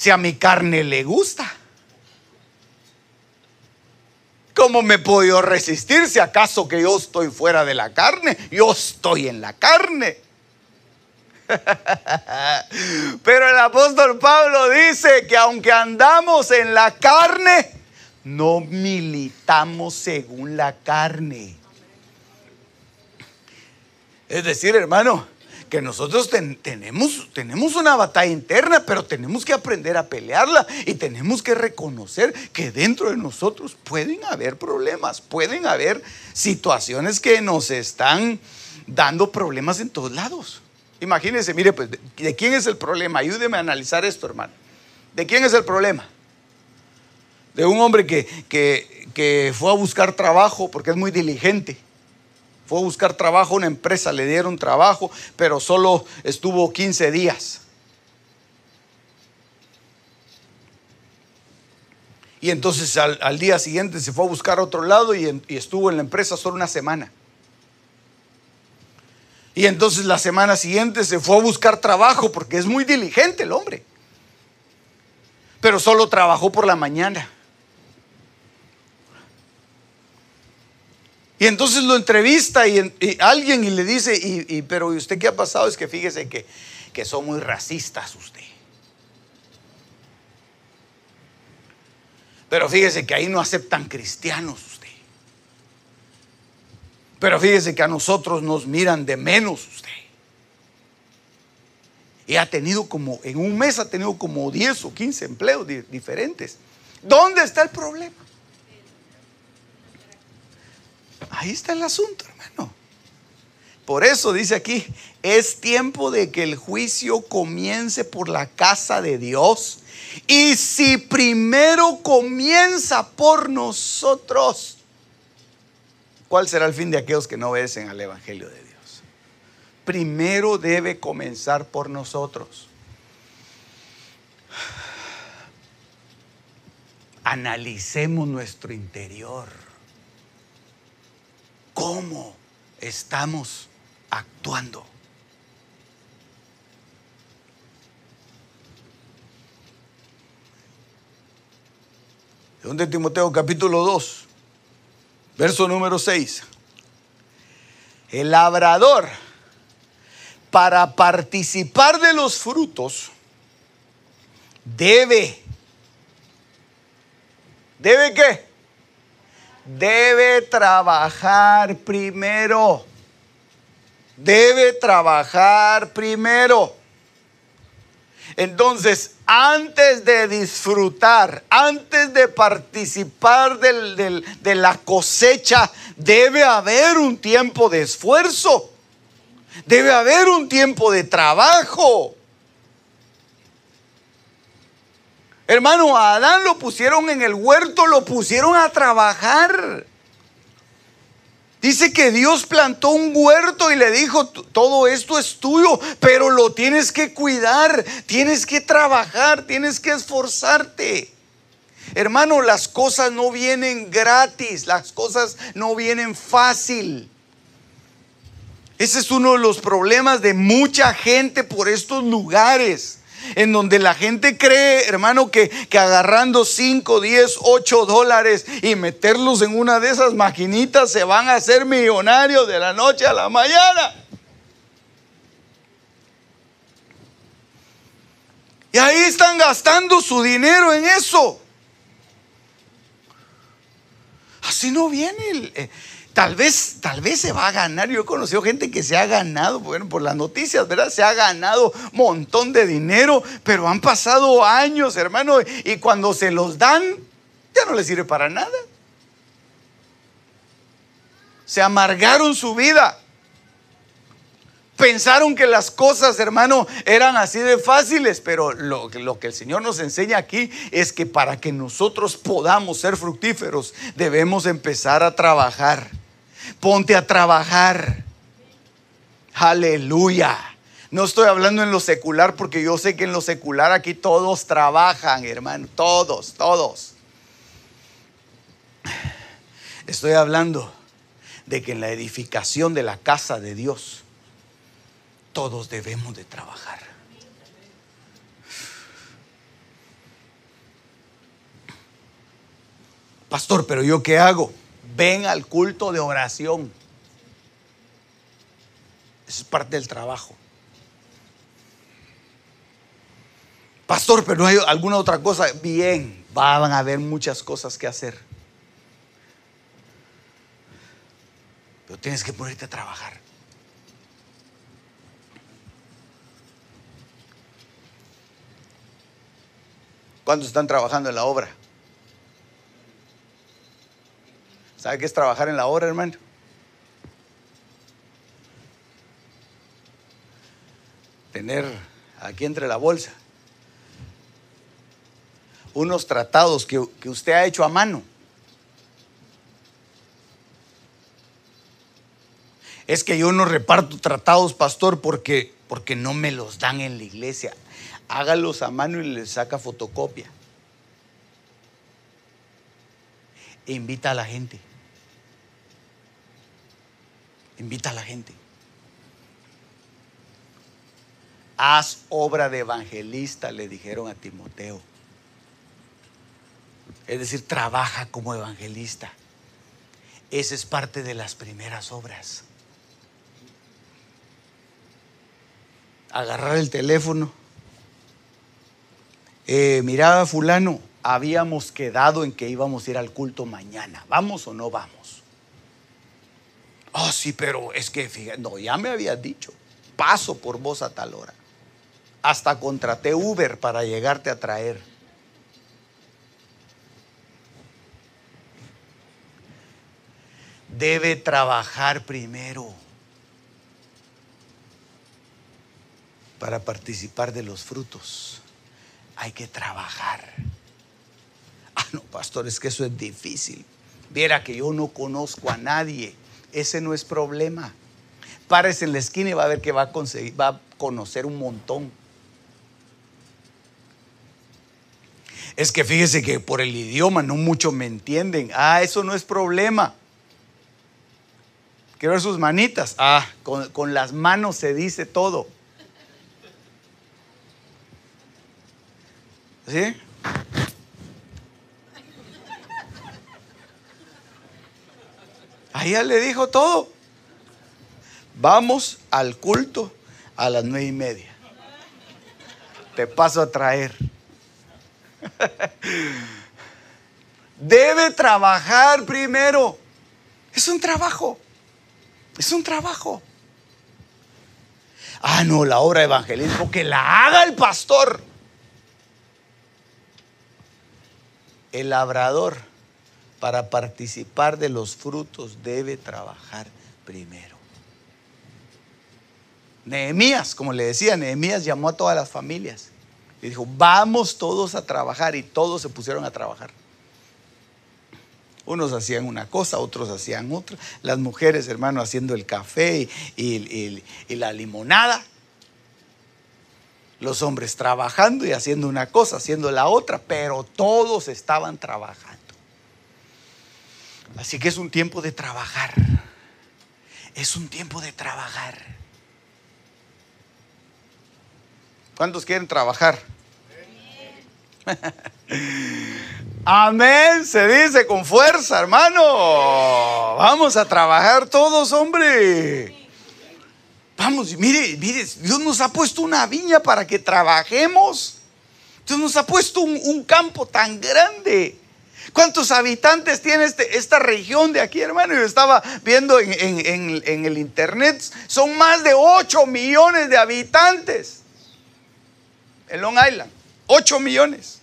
Si a mi carne le gusta? ¿Cómo me puedo resistir si acaso que yo estoy fuera de la carne? Yo estoy en la carne. Pero el apóstol Pablo dice que aunque andamos en la carne, no militamos según la carne. Es decir, hermano, que nosotros tenemos, tenemos una batalla interna, pero tenemos que aprender a pelearla y tenemos que reconocer que dentro de nosotros pueden haber problemas, pueden haber situaciones que nos están dando problemas en todos lados. Imagínense, mire, pues, ¿de quién es el problema? Ayúdeme a analizar esto, hermano. ¿De quién es el problema? De un hombre que, que, que fue a buscar trabajo porque es muy diligente fue a buscar trabajo, una empresa le dieron trabajo, pero solo estuvo 15 días. Y entonces al, día siguiente se fue a buscar a otro lado y, y estuvo en la empresa solo una semana. Y entonces la semana siguiente se fue a buscar trabajo porque es muy diligente el hombre. Pero solo trabajó por la mañana. Y entonces lo entrevista y, alguien y le dice, y, pero usted qué ha pasado? Es que fíjese que, que son muy racistas usted. Pero fíjese que ahí no aceptan cristianos usted. Pero fíjese que a nosotros nos miran de menos usted. Y ha tenido como, en un mes ha tenido como 10 o 15 empleos diferentes. ¿Dónde está el problema? Ahí está el asunto, hermano. Por eso dice aquí, es tiempo de que el juicio comience por la casa de Dios. Y si primero comienza por nosotros, ¿cuál será el fin de aquellos que no obedecen al Evangelio de Dios? Primero debe comenzar por nosotros. Analicemos nuestro interior cómo estamos actuando. de Timoteo capítulo 2, verso número 6. El labrador, para participar de los frutos, debe, ¿debe qué? Debe trabajar primero. Debe trabajar primero. Entonces, antes de disfrutar, antes de participar de la cosecha, debe haber un tiempo de esfuerzo. Debe haber un tiempo de trabajo. Hermano, Adán lo pusieron en el huerto, lo pusieron a trabajar. Dice que Dios plantó un huerto y le dijo, todo esto es tuyo, pero lo tienes que cuidar, tienes que trabajar, tienes que esforzarte. Hermano, las cosas no vienen gratis, las cosas no vienen fácil. Ese es uno de los problemas de mucha gente por estos lugares en donde la gente cree, hermano, que, agarrando 5, 10, 8 dólares y meterlos en una de esas maquinitas se van a hacer millonarios de la noche a la mañana. Y ahí están gastando su dinero en eso. Así no viene el... Tal vez, tal vez se va a ganar. Yo he conocido gente que se ha ganado, bueno, por las noticias, ¿verdad? Se ha ganado un montón de dinero, pero han pasado años, hermano, y cuando se los dan, ya no les sirve para nada. Se amargaron su vida. Pensaron que las cosas, hermano, eran así de fáciles, pero lo, que el Señor nos enseña aquí es que para que nosotros podamos ser fructíferos, debemos empezar a trabajar. Ponte a trabajar. Aleluya. No estoy hablando en lo secular porque yo sé que en lo secular aquí todos trabajan, hermano. Todos, todos. Estoy hablando de que en la edificación de la casa de Dios todos debemos de trabajar. Pastor, pero yo qué hago? Ven al culto de oración. Eso es parte del trabajo. Pastor, pero no hay alguna otra cosa. Bien, Van a haber muchas cosas que hacer. Pero tienes que ponerte a trabajar. ¿Cuántos están trabajando en la obra? ¿Sabe qué es trabajar en la obra, hermano? Tener aquí entre la bolsa unos tratados que, que usted ha hecho a mano. Es que yo no reparto tratados, pastor, porque, porque no me los dan en la iglesia. Hágalos a mano y le saca fotocopia. E invita a la gente. Invita a la gente. Haz obra de evangelista, le dijeron a Timoteo. Es decir, trabaja como evangelista. Esa es parte de las primeras obras. Agarrar el teléfono. Eh, miraba fulano, habíamos quedado en que íbamos a ir al culto mañana. ¿Vamos o no vamos? Oh, sí, pero es que, fíjate, no, ya me habías dicho, paso por vos a tal hora. Hasta contraté Uber para llegarte a traer. Debe trabajar primero para participar de los frutos. Hay que trabajar. Ah, no, pastor, es que eso es difícil. Viera que yo no conozco a nadie. Ese no es problema. Párese en la esquina y va a ver que va a conseguir, va a conocer un montón. Es que fíjese que por el idioma no muchos me entienden. Ah, eso no es problema. Quiero ver sus manitas. Ah, con, con las manos se dice todo. ¿Sí? Ahí ya le dijo todo. Vamos al culto a las nueve y media. Te paso a traer. Debe trabajar primero. Es un trabajo. Es un trabajo. Ah, no, la obra de evangelismo que la haga el pastor. El labrador para participar de los frutos debe trabajar primero. Nehemías, como le decía, Nehemías llamó a todas las familias y dijo, vamos todos a trabajar y todos se pusieron a trabajar. Unos hacían una cosa, otros hacían otra. Las mujeres, hermano, haciendo el café y, y la limonada. Los hombres trabajando y haciendo una cosa, haciendo la otra, pero todos estaban trabajando. Así que es un tiempo de trabajar. Es un tiempo de trabajar. ¿Cuántos quieren trabajar? Amén, se dice con fuerza, hermano. Vamos a trabajar todos, hombre. Vamos, mire, mire, Dios nos ha puesto una viña para que trabajemos. Dios nos ha puesto un, campo tan grande. ¿Cuántos habitantes tiene este, esta región de aquí, hermano? Yo estaba viendo en, el internet, son más de 8 millones de habitantes en Long Island. 8 millones.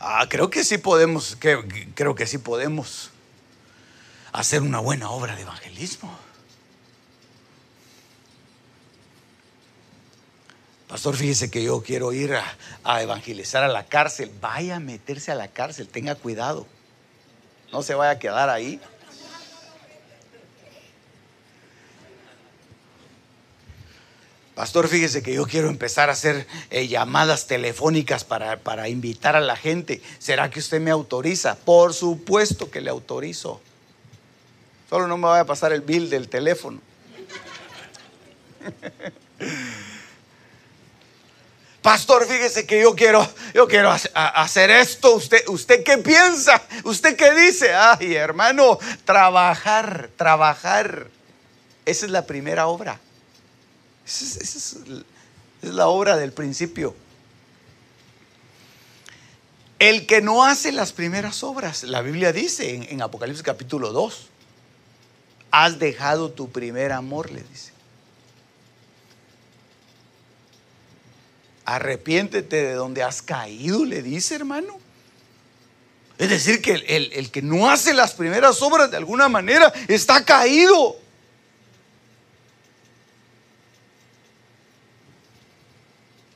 Ah, creo que sí podemos, creo que sí podemos hacer una buena obra de evangelismo. Pastor, fíjese que yo quiero ir a, evangelizar a la cárcel. Vaya a meterse a la cárcel, tenga cuidado. No se vaya a quedar ahí. Pastor, fíjese que yo quiero empezar a hacer eh, llamadas telefónicas para, para invitar a la gente. ¿Será que usted me autoriza? Por supuesto que le autorizo. Solo no me vaya a pasar el bill del teléfono. Pastor, fíjese que yo quiero, yo quiero hacer esto. ¿Usted, ¿Usted qué piensa? ¿Usted qué dice? Ay, hermano, trabajar, trabajar. Esa es la primera obra. Esa es, la obra del principio. El que no hace las primeras obras, la Biblia dice en, en Apocalipsis capítulo 2, has dejado tu primer amor, le dice. Arrepiéntete de donde has caído, le dice hermano. Es decir, que el, el, que no hace las primeras obras de alguna manera está caído.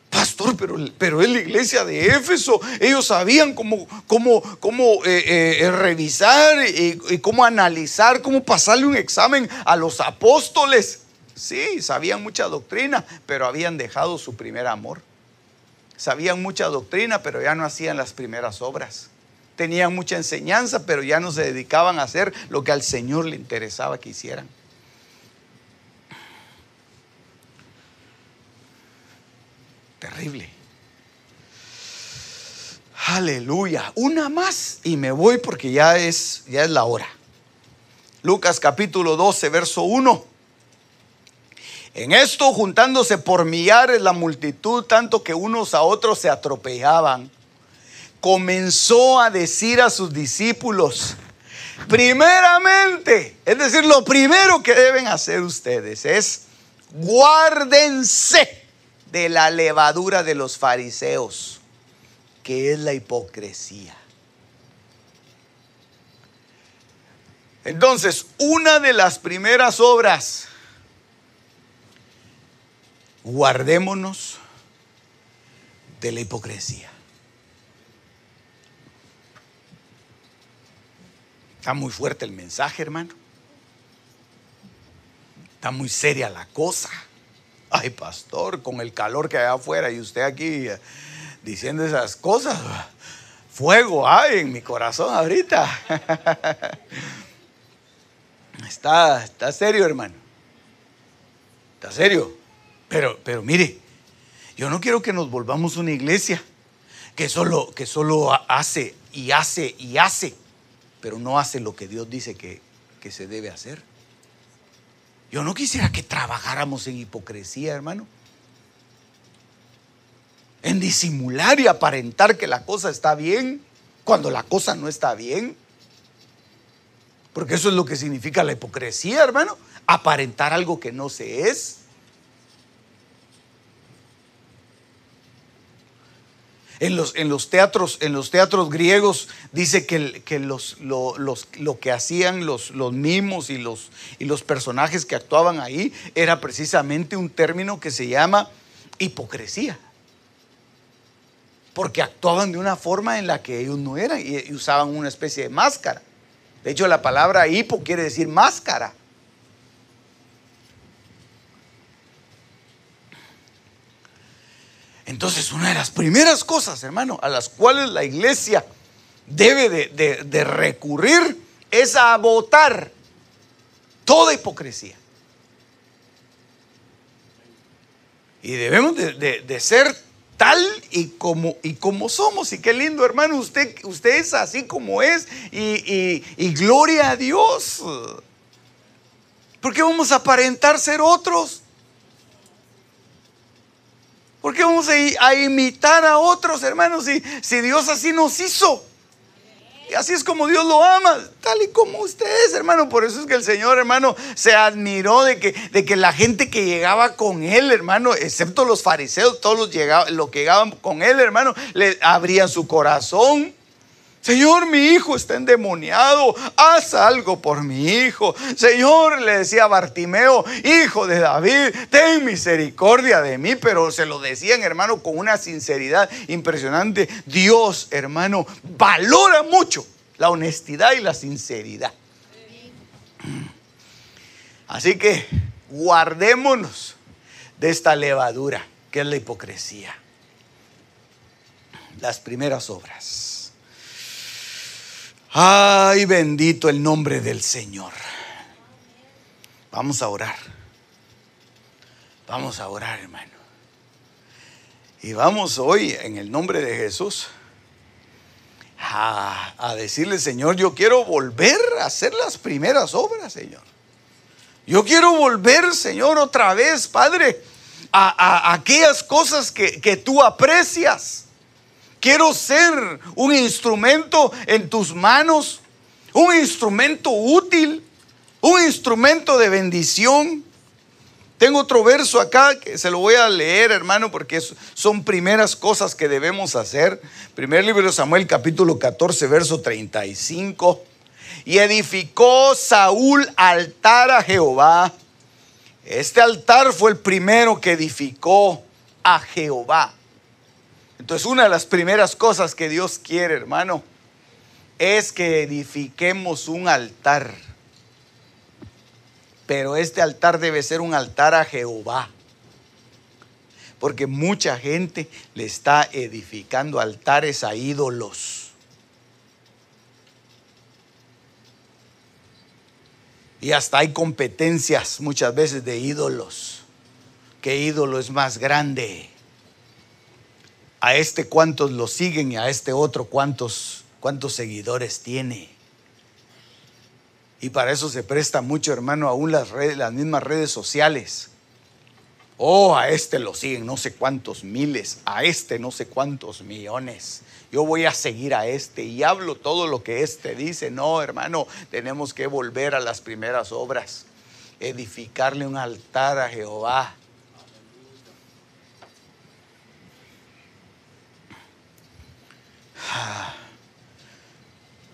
Pastor, pero, pero es la iglesia de Éfeso. Ellos sabían cómo, cómo, cómo eh, eh, revisar y, y cómo analizar, cómo pasarle un examen a los apóstoles. Sí, sabían mucha doctrina, pero habían dejado su primer amor. Sabían mucha doctrina, pero ya no hacían las primeras obras. Tenían mucha enseñanza, pero ya no se dedicaban a hacer lo que al Señor le interesaba que hicieran. Terrible. Aleluya. Una más y me voy porque ya es, ya es la hora. Lucas capítulo 12, verso 1. En esto, juntándose por millares la multitud, tanto que unos a otros se atropellaban, comenzó a decir a sus discípulos, primeramente, es decir, lo primero que deben hacer ustedes es guárdense de la levadura de los fariseos, que es la hipocresía. Entonces, una de las primeras obras guardémonos de la hipocresía. Está muy fuerte el mensaje, hermano. Está muy seria la cosa. Ay, pastor, con el calor que hay afuera y usted aquí eh, diciendo esas cosas. Fuego hay en mi corazón ahorita. Está, está serio, hermano. Está serio. Pero, pero mire, yo no quiero que nos volvamos una iglesia que solo, que solo hace y hace y hace, pero no hace lo que Dios dice que, que se debe hacer. Yo no quisiera que trabajáramos en hipocresía, hermano. En disimular y aparentar que la cosa está bien cuando la cosa no está bien. Porque eso es lo que significa la hipocresía, hermano. Aparentar algo que no se es. En los, en los, teatros, en los teatros griegos dice que, que los, lo, lo, que hacían los, los mimos y los, y los personajes que actuaban ahí era precisamente un término que se llama hipocresía. Porque actuaban de una forma en la que ellos no eran y usaban una especie de máscara. De hecho, la palabra hipo quiere decir máscara. Entonces, una de las primeras cosas, hermano, a las cuales la iglesia debe de, recurrir es a votar toda hipocresía. Y debemos de, ser tal y como, y como somos. Y qué lindo, hermano, usted, usted es así como es. Y, y gloria a Dios. ¿Por qué vamos a aparentar ser otros? ¿Por qué vamos a, imitar a otros hermanos si, si Dios así nos hizo? Y así es como Dios lo ama, tal y como ustedes, hermano. Por eso es que el Señor, hermano, se admiró de que, de que la gente que llegaba con Él, hermano, excepto los fariseos, todos los, llegaban, los que llegaban con Él, hermano, le abrían su corazón Señor, mi hijo está endemoniado, haz algo por mi hijo. Señor, le decía Bartimeo, hijo de David, ten misericordia de mí, pero se lo decían, hermano, con una sinceridad impresionante. Dios, hermano, valora mucho la honestidad y la sinceridad. Así que guardémonos de esta levadura que es la hipocresía. Las primeras obras. Ay, bendito el nombre del Señor. Vamos a orar. Vamos a orar, hermano. Y vamos hoy, en el nombre de Jesús, a, decirle, Señor, yo quiero volver a hacer las primeras obras, Señor. Yo quiero volver, Señor, otra vez, Padre, a, aquellas cosas que, que tú aprecias Quiero ser un instrumento en tus manos, un instrumento útil, un instrumento de bendición. Tengo otro verso acá que se lo voy a leer, hermano, porque son primeras cosas que debemos hacer. Primer libro de Samuel, capítulo 14, verso 35. Y edificó Saúl altar a Jehová. Este altar fue el primero que edificó a Jehová. Entonces, una de las primeras cosas que Dios quiere, hermano, es que edifiquemos un altar pero este altar debe ser un altar a Jehová. Porque mucha gente le está edificando altares a ídolos. Y hasta hay competencias muchas veces de ídolos. ¿Qué ídolo es más grande? A este cuántos lo siguen y a este otro cuántos, cuántos seguidores tiene. Y para eso se presta mucho, hermano, aún las, redes, las mismas redes sociales. Oh, a este lo siguen no sé cuántos miles, a este no sé cuántos millones. Yo voy a seguir a este y hablo todo lo que este dice. No, hermano, tenemos que volver a las primeras obras, edificarle un altar a Jehová. Ah,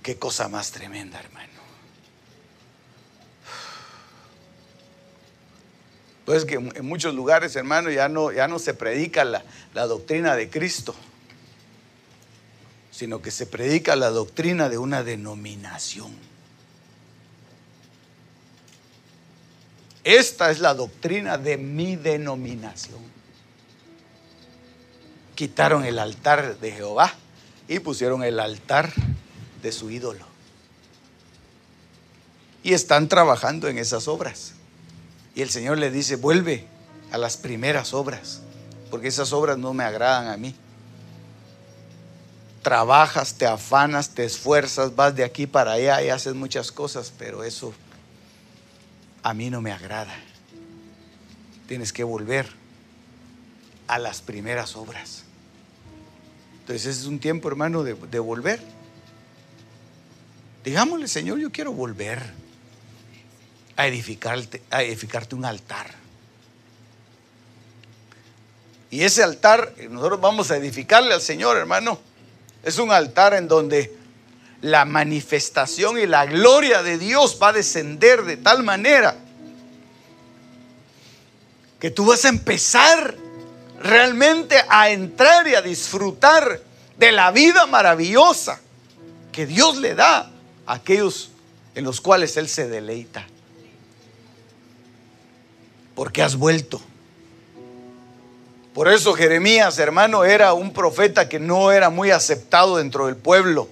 qué cosa más tremenda, hermano. Pues que en muchos lugares, hermano, ya no, ya no se predica la, la doctrina de Cristo, sino que se predica la doctrina de una denominación. Esta es la doctrina de mi denominación. Quitaron el altar de Jehová y pusieron el altar de su ídolo. Y están trabajando en esas obras. Y el Señor le dice, vuelve a las primeras obras, porque esas obras no me agradan a mí. Trabajas, te afanas, te esfuerzas, vas de aquí para allá y haces muchas cosas, pero eso a mí no me agrada. Tienes que volver a las primeras obras. Entonces ese es un tiempo, hermano, de, de volver. Digámosle, Señor, yo quiero volver a edificarte, a edificarte un altar. Y ese altar, nosotros vamos a edificarle al Señor, hermano. Es un altar en donde la manifestación y la gloria de Dios va a descender de tal manera que tú vas a empezar realmente a entrar y a disfrutar de la vida maravillosa que Dios le da a aquellos en los cuales Él se deleita porque has vuelto. Por eso Jeremías, hermano, era un profeta que no era muy aceptado dentro del pueblo.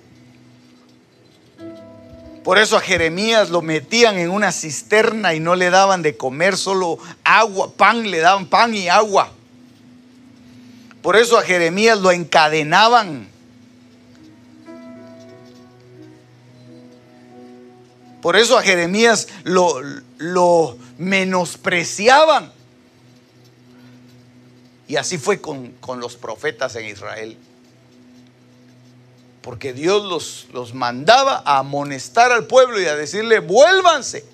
Por eso a Jeremías lo metían en una cisterna y no le daban de comer solo agua, pan, le daban pan y agua. Por eso a Jeremías lo encadenaban. Por eso a Jeremías lo, lo menospreciaban. Y así fue con, los profetas en Israel. Porque Dios los, los mandaba a amonestar al pueblo y a decirle, vuélvanse.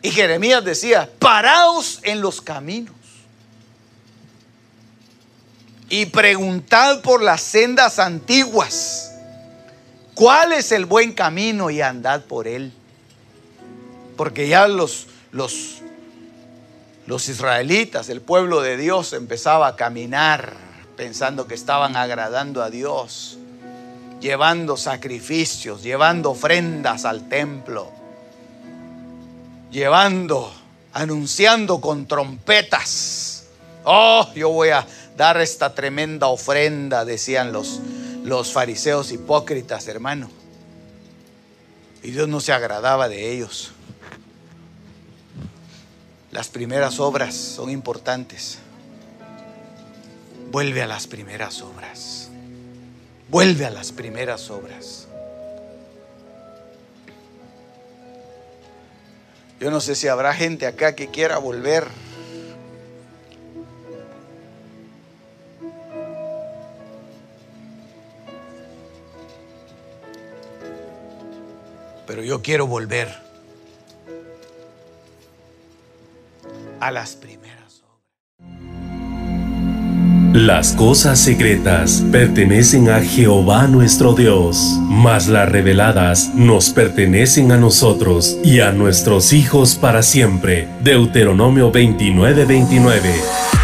Y Jeremías decía, paraos en los caminos y preguntad por las sendas antiguas cuál es el buen camino y andad por él. Porque ya los, los, los israelitas, el pueblo de Dios, empezaba a caminar pensando que estaban agradando a Dios, llevando sacrificios, llevando ofrendas al templo, llevando, anunciando con trompetas. Oh, yo voy a dar esta tremenda ofrenda, decían los, los fariseos hipócritas, hermano. Y Dios no se agradaba de ellos. Las primeras obras son importantes. Vuelve a las primeras obras. Vuelve a las primeras obras. Yo no sé si habrá gente acá que quiera volver Pero yo quiero volver a las primeras obras. Las cosas secretas pertenecen a Jehová nuestro Dios, mas las reveladas nos pertenecen a nosotros y a nuestros hijos para siempre. Deuteronomio 29:29.